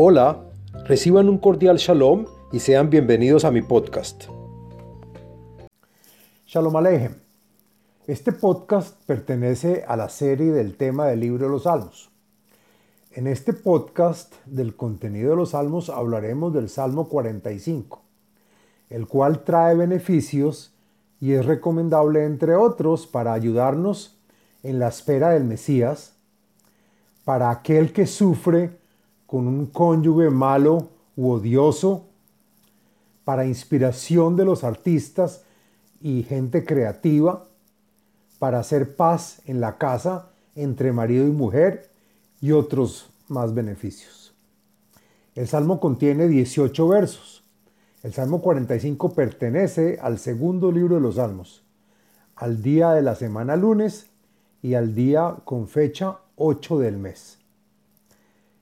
Hola, reciban un cordial shalom y sean bienvenidos a mi podcast. Shalom Alejem. Este podcast pertenece a la serie del tema del libro de los Salmos. En este podcast del contenido de los Salmos hablaremos del Salmo 45, el cual trae beneficios y es recomendable, entre otros, para ayudarnos en la espera del Mesías, para aquel que sufre con un cónyuge malo u odioso, para inspiración de los artistas y gente creativa, para hacer paz en la casa entre marido y mujer y otros más beneficios. El Salmo contiene 18 versos. El Salmo 45 pertenece al segundo libro de los Salmos, al día de la semana lunes y al día con fecha 8 del mes.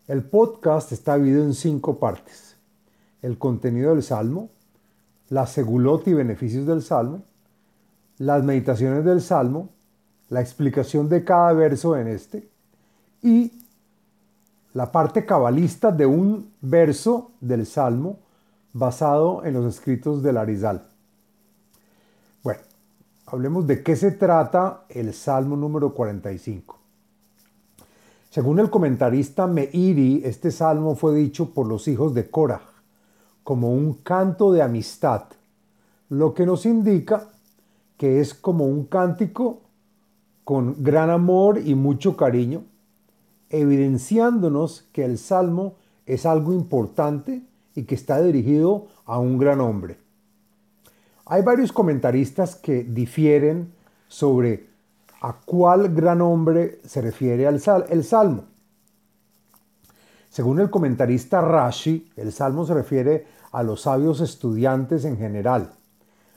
El podcast está dividido en cinco partes. El contenido del Salmo, la segulot y beneficios del Salmo, las meditaciones del Salmo, la explicación de cada verso en este y la parte cabalista de un verso del Salmo basado en los escritos del Arizal. Bueno, hablemos de qué se trata el Salmo número 45. Según el comentarista Meiri, este salmo fue dicho por los hijos de Korah como un canto de amistad, lo que nos indica que es como un cántico con gran amor y mucho cariño, evidenciándonos que el salmo es algo importante y que está dirigido a un gran hombre. Hay varios comentaristas que difieren sobre a cuál gran hombre se refiere el salmo. Según el comentarista Rashi, el salmo se refiere a los sabios estudiantes en general,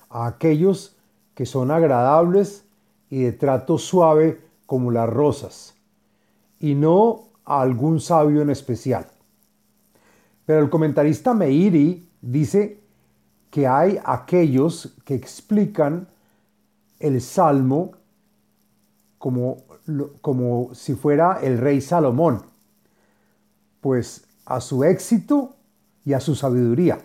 a aquellos que son agradables y de trato suave como las rosas, y no a algún sabio en especial. Pero el comentarista Meiri dice que hay aquellos que explican el salmo como, como si fuera el rey Salomón, pues a su éxito y a su sabiduría.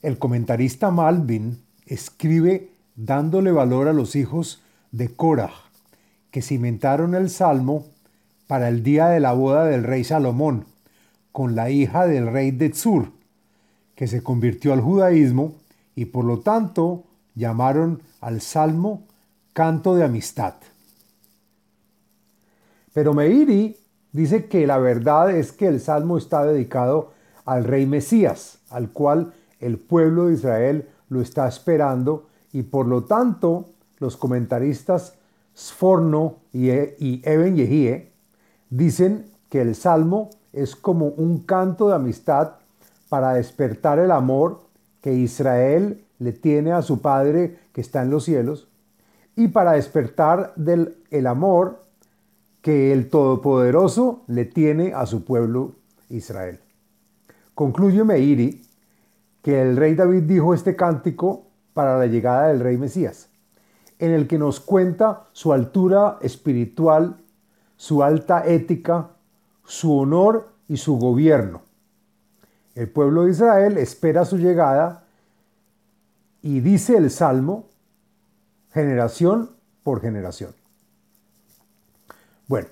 El comentarista Malvin escribe dándole valor a los hijos de Korah, que cimentaron el salmo para el día de la boda del rey Salomón, con la hija del rey de Tzur, que se convirtió al judaísmo y por lo tanto llamaron al salmo canto de amistad. Pero Meiri dice que la verdad es que el salmo está dedicado al rey Mesías, al cual el pueblo de Israel lo está esperando y por lo tanto los comentaristas Sforno y, e, Eben Yehie dicen que el salmo es como un canto de amistad para despertar el amor que Israel le tiene a su Padre que está en los cielos y para despertar del el amor que el Todopoderoso le tiene a su pueblo Israel. Concluye Meiri que el rey David dijo este cántico para la llegada del rey Mesías, en el que nos cuenta su altura espiritual, su alta ética, su honor y su gobierno. El pueblo de Israel espera su llegada y dice el Salmo generación por generación. Bueno,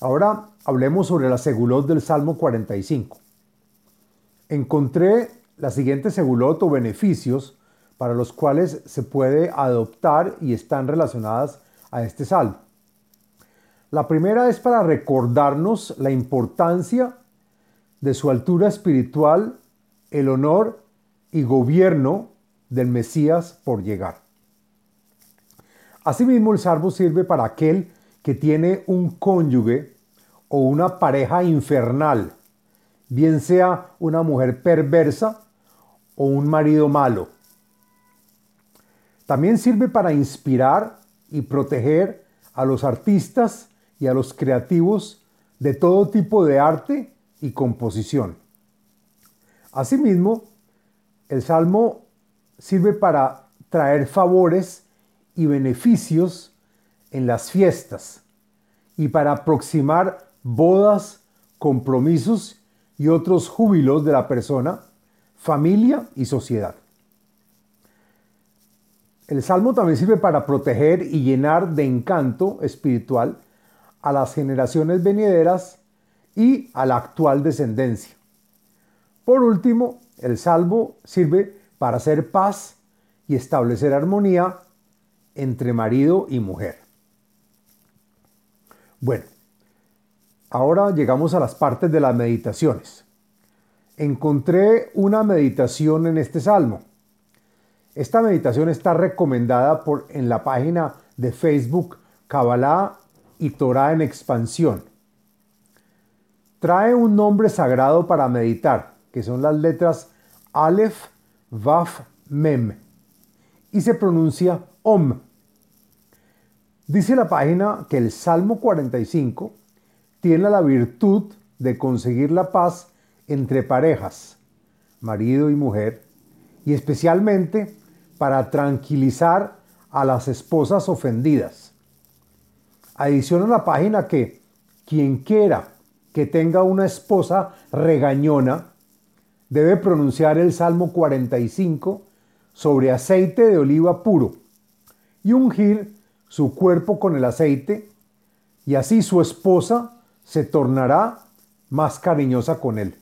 ahora hablemos sobre la segulot del Salmo 45. Encontré la siguiente segulot o beneficios para los cuales se puede adoptar y están relacionadas a este salmo. La primera es para recordarnos la importancia de su altura espiritual, el honor y gobierno del Mesías por llegar. Asimismo, el salvo sirve para aquel que tiene un cónyuge o una pareja infernal, bien sea una mujer perversa o un marido malo. También sirve para inspirar y proteger a los artistas y a los creativos de todo tipo de arte y composición. Asimismo, el salmo sirve para traer favores y beneficios en las fiestas y para aproximar bodas, compromisos y otros júbilos de la persona, familia y sociedad. El salmo también sirve para proteger y llenar de encanto espiritual a las generaciones venideras y a la actual descendencia. Por último, el salmo sirve para hacer paz y establecer armonía entre marido y mujer. Bueno, ahora llegamos a las partes de las meditaciones. Encontré una meditación en este salmo esta meditación está recomendada por, en la página de Facebook Kabbalah y Torah en expansión. Trae un nombre sagrado para meditar, que son las letras Aleph, Vaf, Mem, y se pronuncia Dice la página que el Salmo 45 tiene la virtud de conseguir la paz entre parejas, marido y mujer, y especialmente para tranquilizar a las esposas ofendidas. Adiciona la página que quien quiera que tenga una esposa regañona debe pronunciar el Salmo 45 sobre aceite de oliva puro y ungir su cuerpo con el aceite y así su esposa se tornará más cariñosa con él.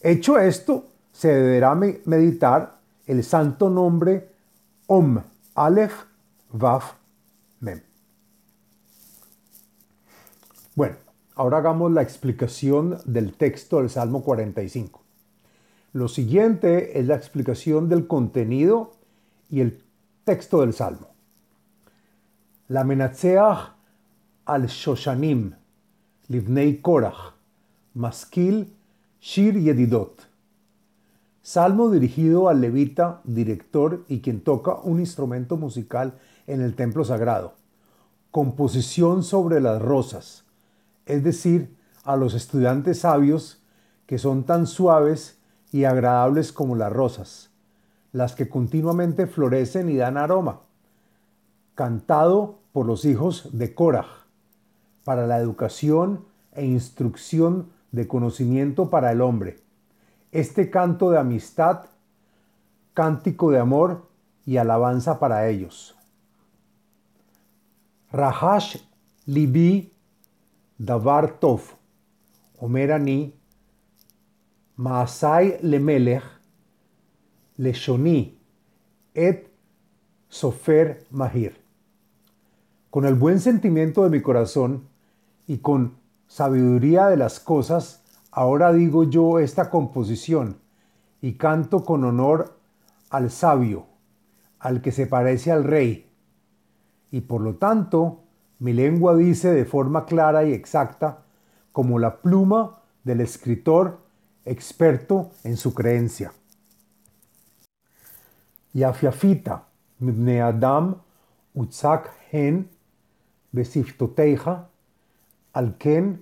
Hecho esto, se deberá meditar el santo nombre Om, Aleph, Vaf, Mem. Bueno, ahora hagamos la explicación del texto del Salmo 45. Lo siguiente es la explicación del contenido y el texto del Salmo. La al Shoshanim, Livnei Korach, Maskil, Shir Yedidot. Salmo dirigido al levita, director y quien toca un instrumento musical en el templo sagrado. Composición sobre las rosas, es decir, a los estudiantes sabios que son tan suaves y agradables como las rosas, las que continuamente florecen y dan aroma. Cantado por los hijos de Korah, para la educación e instrucción de conocimiento para el hombre este canto de amistad, cántico de amor y alabanza para ellos. Rahash libi davar tov, omerani, maasai lemelech, leshoni, et sofer mahir. Con el buen sentimiento de mi corazón y con sabiduría de las cosas, Ahora digo yo esta composición y canto con honor al sabio, al que se parece al rey. Y por lo tanto, mi lengua dice de forma clara y exacta, como la pluma del escritor experto en su creencia. Yafiafita, mibne Adam, utzak hen, besiftoteja, alken,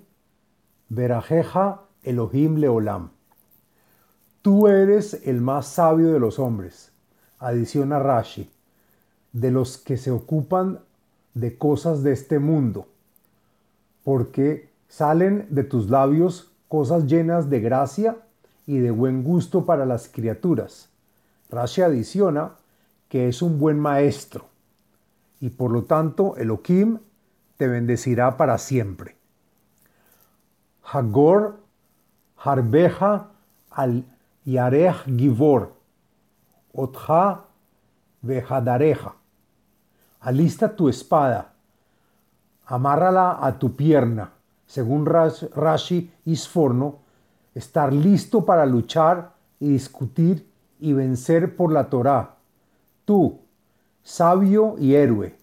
verajeja Elohim Leolam. Tú eres el más sabio de los hombres, adiciona Rashi, de los que se ocupan de cosas de este mundo, porque salen de tus labios cosas llenas de gracia y de buen gusto para las criaturas. Rashi adiciona que es un buen maestro, y por lo tanto Elohim te bendecirá para siempre. Hagor Harbeja al Yarech Givor, Otja Vejadareja. Alista tu espada, amárrala a tu pierna, según Rashi Isforno, estar listo para luchar y discutir y vencer por la Torá. Tú, sabio y héroe,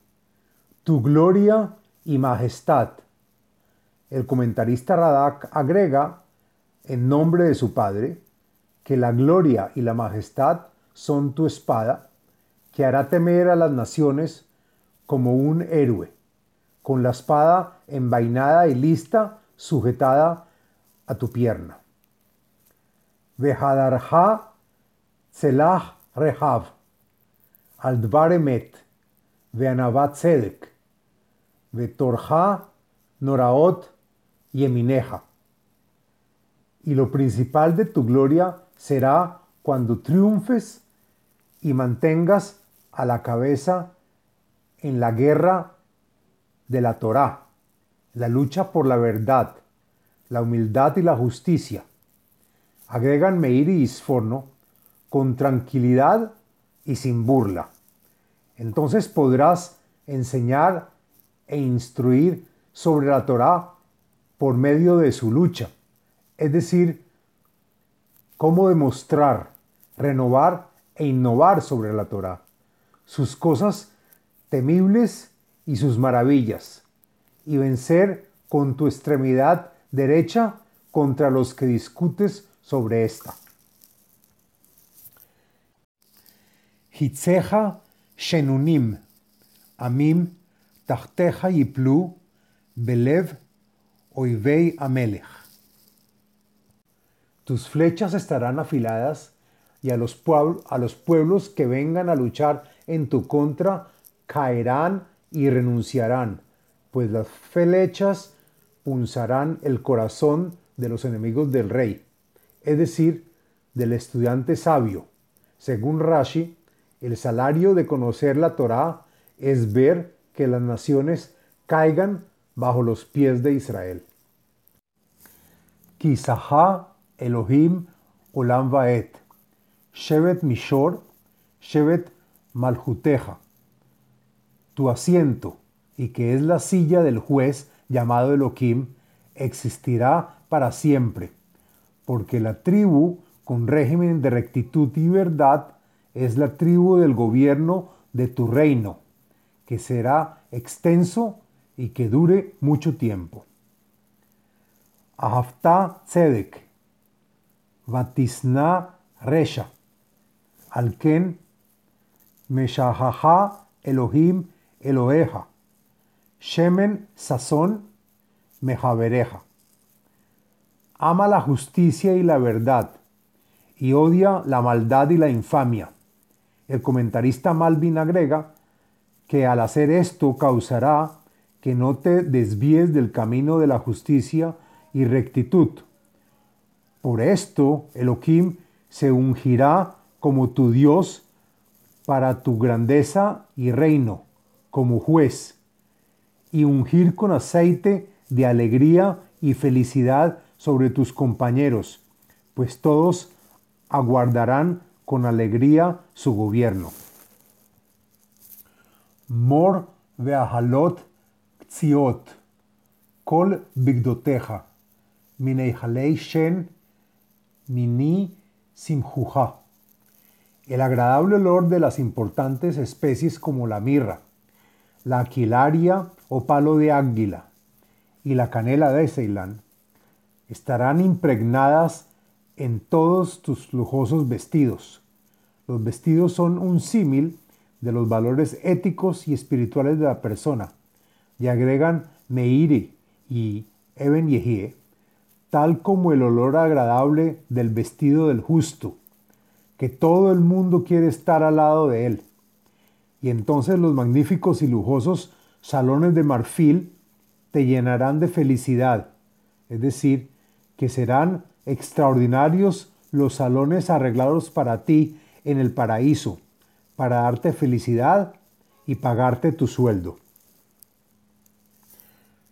tu gloria y majestad. El comentarista Radak agrega en nombre de su Padre, que la gloria y la majestad son tu espada, que hará temer a las naciones como un héroe, con la espada envainada y lista, sujetada a tu pierna. Tselah Rehav, Aldvar Emet, Veanavat Sedek, Vetorja Noraot Yemineja y lo principal de tu gloria será cuando triunfes y mantengas a la cabeza en la guerra de la Torá, la lucha por la verdad, la humildad y la justicia. Agregan Meir y Isforno con tranquilidad y sin burla. Entonces podrás enseñar e instruir sobre la Torá por medio de su lucha, es decir, cómo demostrar, renovar e innovar sobre la Torá, sus cosas temibles y sus maravillas, y vencer con tu extremidad derecha contra los que discutes sobre esta. Hitzeja shenunim, amim, tachteja yiplu, belev, oivei amelech. Tus flechas estarán afiladas y a los, a los pueblos que vengan a luchar en tu contra caerán y renunciarán, pues las flechas punzarán el corazón de los enemigos del rey, es decir, del estudiante sabio. Según Rashi, el salario de conocer la Torá es ver que las naciones caigan bajo los pies de Israel. Elohim Olam Vaet, Shevet Mishor, Shevet Malhuteja tu asiento, y que es la silla del juez llamado Elohim, existirá para siempre, porque la tribu con régimen de rectitud y verdad es la tribu del gobierno de tu reino, que será extenso y que dure mucho tiempo. Ahaftá Tzedek, Vatisna Resha, Alken, Meshahaha Elohim Eloeja, Shemen Sazón Mejavereja. Ama la justicia y la verdad, y odia la maldad y la infamia. El comentarista Malvin agrega que al hacer esto causará que no te desvíes del camino de la justicia y rectitud. Por esto Elohim se ungirá como tu Dios para tu grandeza y reino como juez y ungir con aceite de alegría y felicidad sobre tus compañeros, pues todos aguardarán con alegría su gobierno. Mor veahalot tziot, kol bigdoteja, mineihalei shen, mini simjuja. El agradable olor de las importantes especies como la mirra, la aquilaria o palo de águila y la canela de Ceilán estarán impregnadas en todos tus lujosos vestidos. Los vestidos son un símil de los valores éticos y espirituales de la persona y agregan Meiri y Eben Yehie, tal como el olor agradable del vestido del justo, que todo el mundo quiere estar al lado de él y entonces los magníficos y lujosos salones de marfil te llenarán de felicidad, es decir, que serán extraordinarios los salones arreglados para ti en el paraíso, para darte felicidad y pagarte tu sueldo.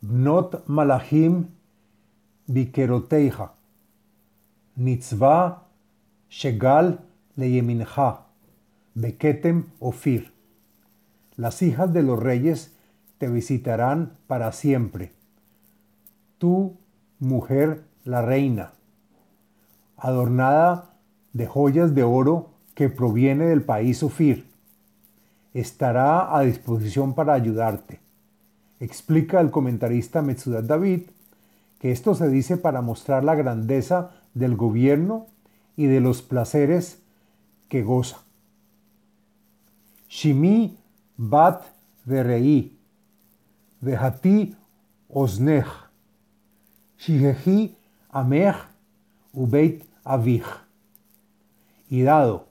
Not malachim bikeroteija, mitzvah shegal leyemincha, beketem ofir las hijas de los reyes te visitarán para siempre. Tú, mujer, la reina, adornada de joyas de oro que proviene del país Ofir, estará a disposición para ayudarte. Explica el comentarista Metsudat David que esto se dice para mostrar la grandeza del gobierno y de los placeres que goza. Shimi bat verei, vehati oznech, shihehi amech ubeit Y dado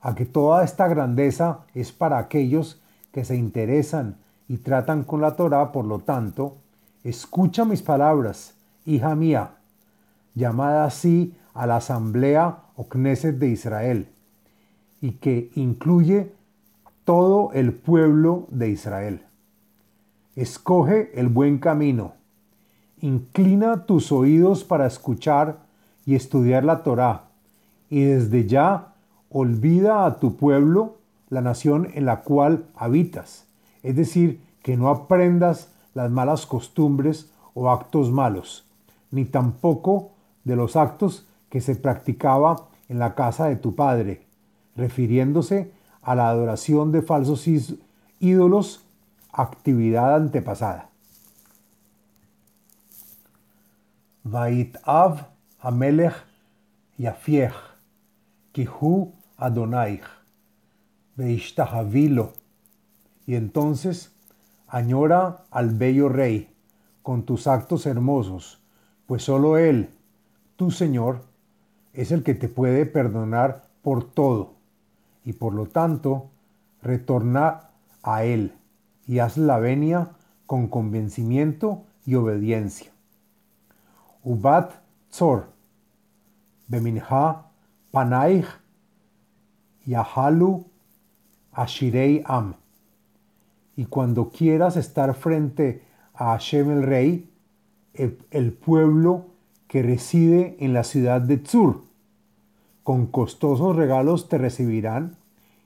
a que toda esta grandeza es para aquellos que se interesan y tratan con la Torah, por lo tanto, escucha mis palabras, hija mía, llamada así a la Asamblea o Knesset de Israel, y que incluye todo el pueblo de Israel. Escoge el buen camino. Inclina tus oídos para escuchar y estudiar la Torá, y desde ya olvida a tu pueblo la nación en la cual habitas, es decir, que no aprendas las malas costumbres o actos malos, ni tampoco de los actos que se practicaba en la casa de tu padre, refiriéndose a la adoración de falsos ídolos, actividad antepasada. Vait av hamelech yafiech, kihu adonaich, veishtahavilo. Y entonces añora al bello rey con tus actos hermosos, pues solo él, tu Señor, es el que te puede perdonar por todo, y por lo tanto, retorna a Él y haz la venia con convencimiento y obediencia. Ubat Tzor, Beminha Panaich, Yahalu Ashirei Am. Y cuando quieras estar frente a Hashem el Rey, el, el pueblo que reside en la ciudad de Tzur. Con costosos regalos te recibirán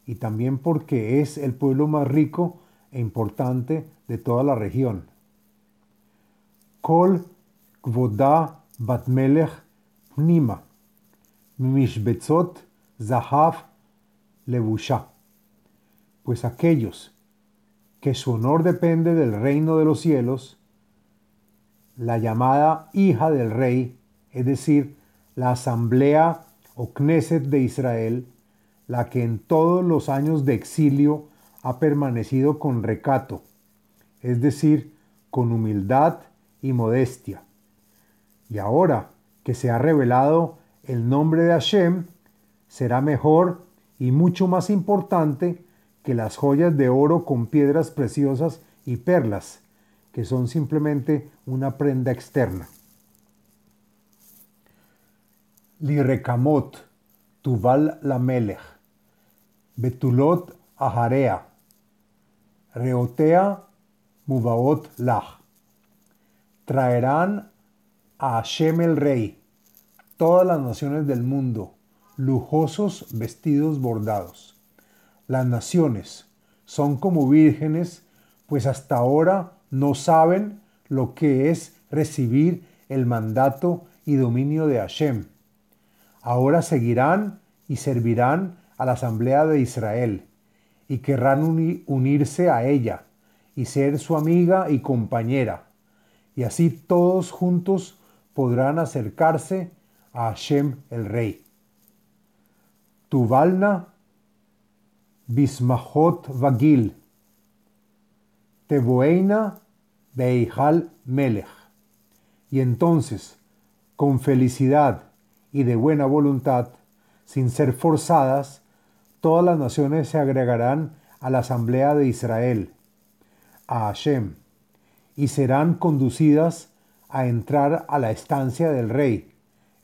y también porque es el pueblo más rico e importante de toda la región. Kol Kvoda Batmelech Pnima Mishbetzot Zahav Levusha. Pues aquellos que su honor depende del reino de los cielos, la llamada hija del rey, es decir, la asamblea o Knesset de Israel, la que en todos los años de exilio ha permanecido con recato, es decir, con humildad y modestia. Y ahora que se ha revelado el nombre de Hashem, será mejor y mucho más importante que las joyas de oro con piedras preciosas y perlas, que son simplemente una prenda externa. Lirekamot, Tuval Lamelech, Betulot Aharea, Reotea Mubaot Lach. Traerán a Hashem el Rey, todas las naciones del mundo, lujosos vestidos bordados. Las naciones son como vírgenes, pues hasta ahora no saben lo que es recibir el mandato y dominio de Hashem. Ahora seguirán y servirán a la asamblea de Israel y querrán unirse a ella y ser su amiga y compañera. Y así todos juntos podrán acercarse a Hashem el Rey. Tuvalna Bismahot Vagil Teboeina Beihal Melech. Y entonces, con felicidad y de buena voluntad, sin ser forzadas, todas las naciones se agregarán a la asamblea de Israel, a Hashem, y serán conducidas a entrar a la estancia del rey,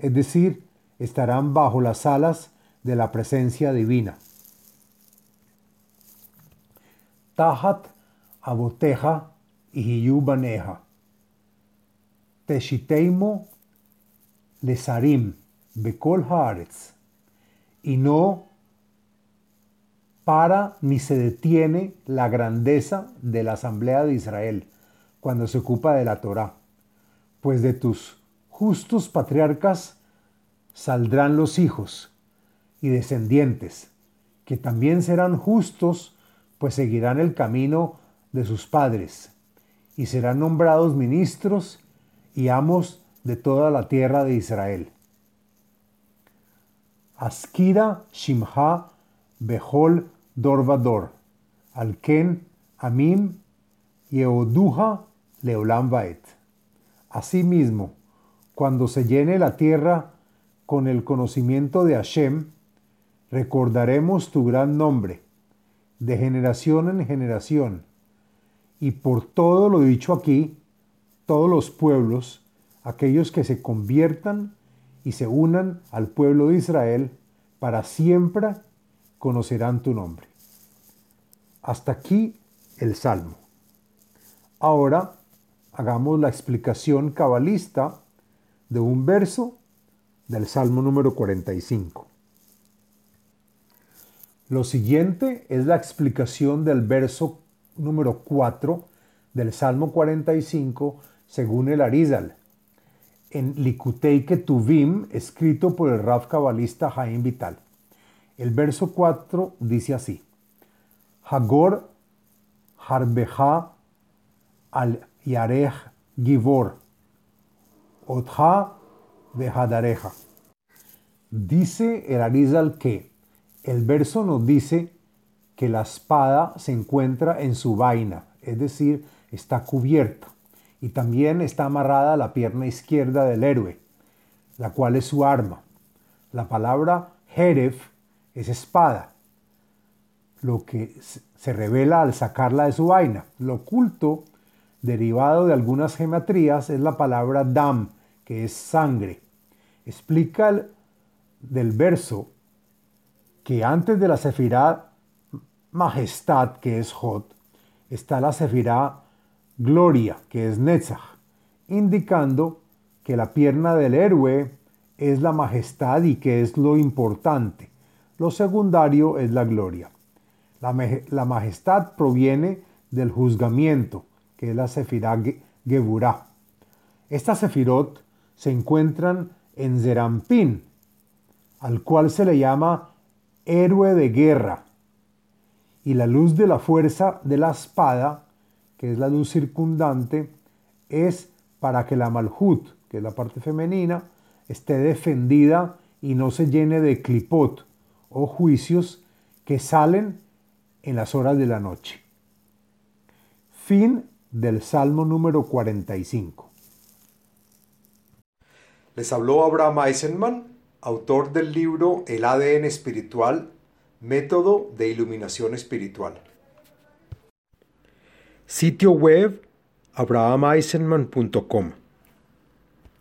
es decir, estarán bajo las alas de la presencia divina. Tahat aboteja y baneja. Teshiteimo lesarim bekol haaretz. Y no para ni se detiene la grandeza de la Asamblea de Israel cuando se ocupa de la Torá. Pues de tus justos patriarcas saldrán los hijos y descendientes, que también serán justos, pues seguirán el camino de sus padres, y serán nombrados ministros y amos de toda la tierra de Israel. Askira Shimha Behol Dorvador, Alken Amim Yehuduha Leolam Baet. Asimismo, cuando se llene la tierra con el conocimiento de Hashem, recordaremos tu gran nombre, de generación en generación y por todo lo dicho aquí, todos los pueblos, aquellos que se conviertan y se unan al pueblo de Israel, para siempre conocerán tu nombre. Hasta aquí el Salmo. Ahora hagamos la explicación cabalista de un verso del Salmo número 45. Lo siguiente es la explicación del verso número 4 del Salmo 45 según el Arizal, en Likutei Ketuvim, escrito por el Rav cabalista Jaim Vital. El verso 4 dice así: Hagor harbeja al yarech givor, otja vehadareja. Dice el Arizal que el verso nos dice que la espada se encuentra en su vaina, es decir, está cubierta, y también está amarrada a la pierna izquierda del héroe, la cual es su arma. La palabra Jeref es espada, lo que se revela al sacarla de su vaina. Lo oculto, derivado de algunas gematrías, es la palabra dam, que es sangre. Explica el, del verso que antes de la sefirá majestad, que es Jod, está la sefirá gloria, que es Netzach, indicando que la pierna del héroe es la majestad y que es lo importante. Lo secundario es la gloria. La, majestad proviene del juzgamiento, que es la Sefirá Geburá. Estas Sefirot se encuentran en Zerampín, al cual se le llama héroe de guerra. Y la luz de la fuerza de la espada, que es la luz circundante, es para que la Malhut, que es la parte femenina, esté defendida y no se llene de clipot o juicios que salen en las horas de la noche. Fin del Salmo número 45. Les habló Abraham Eisenman autor del libro El ADN espiritual, método de iluminación espiritual. Sitio web abrahameisenman.com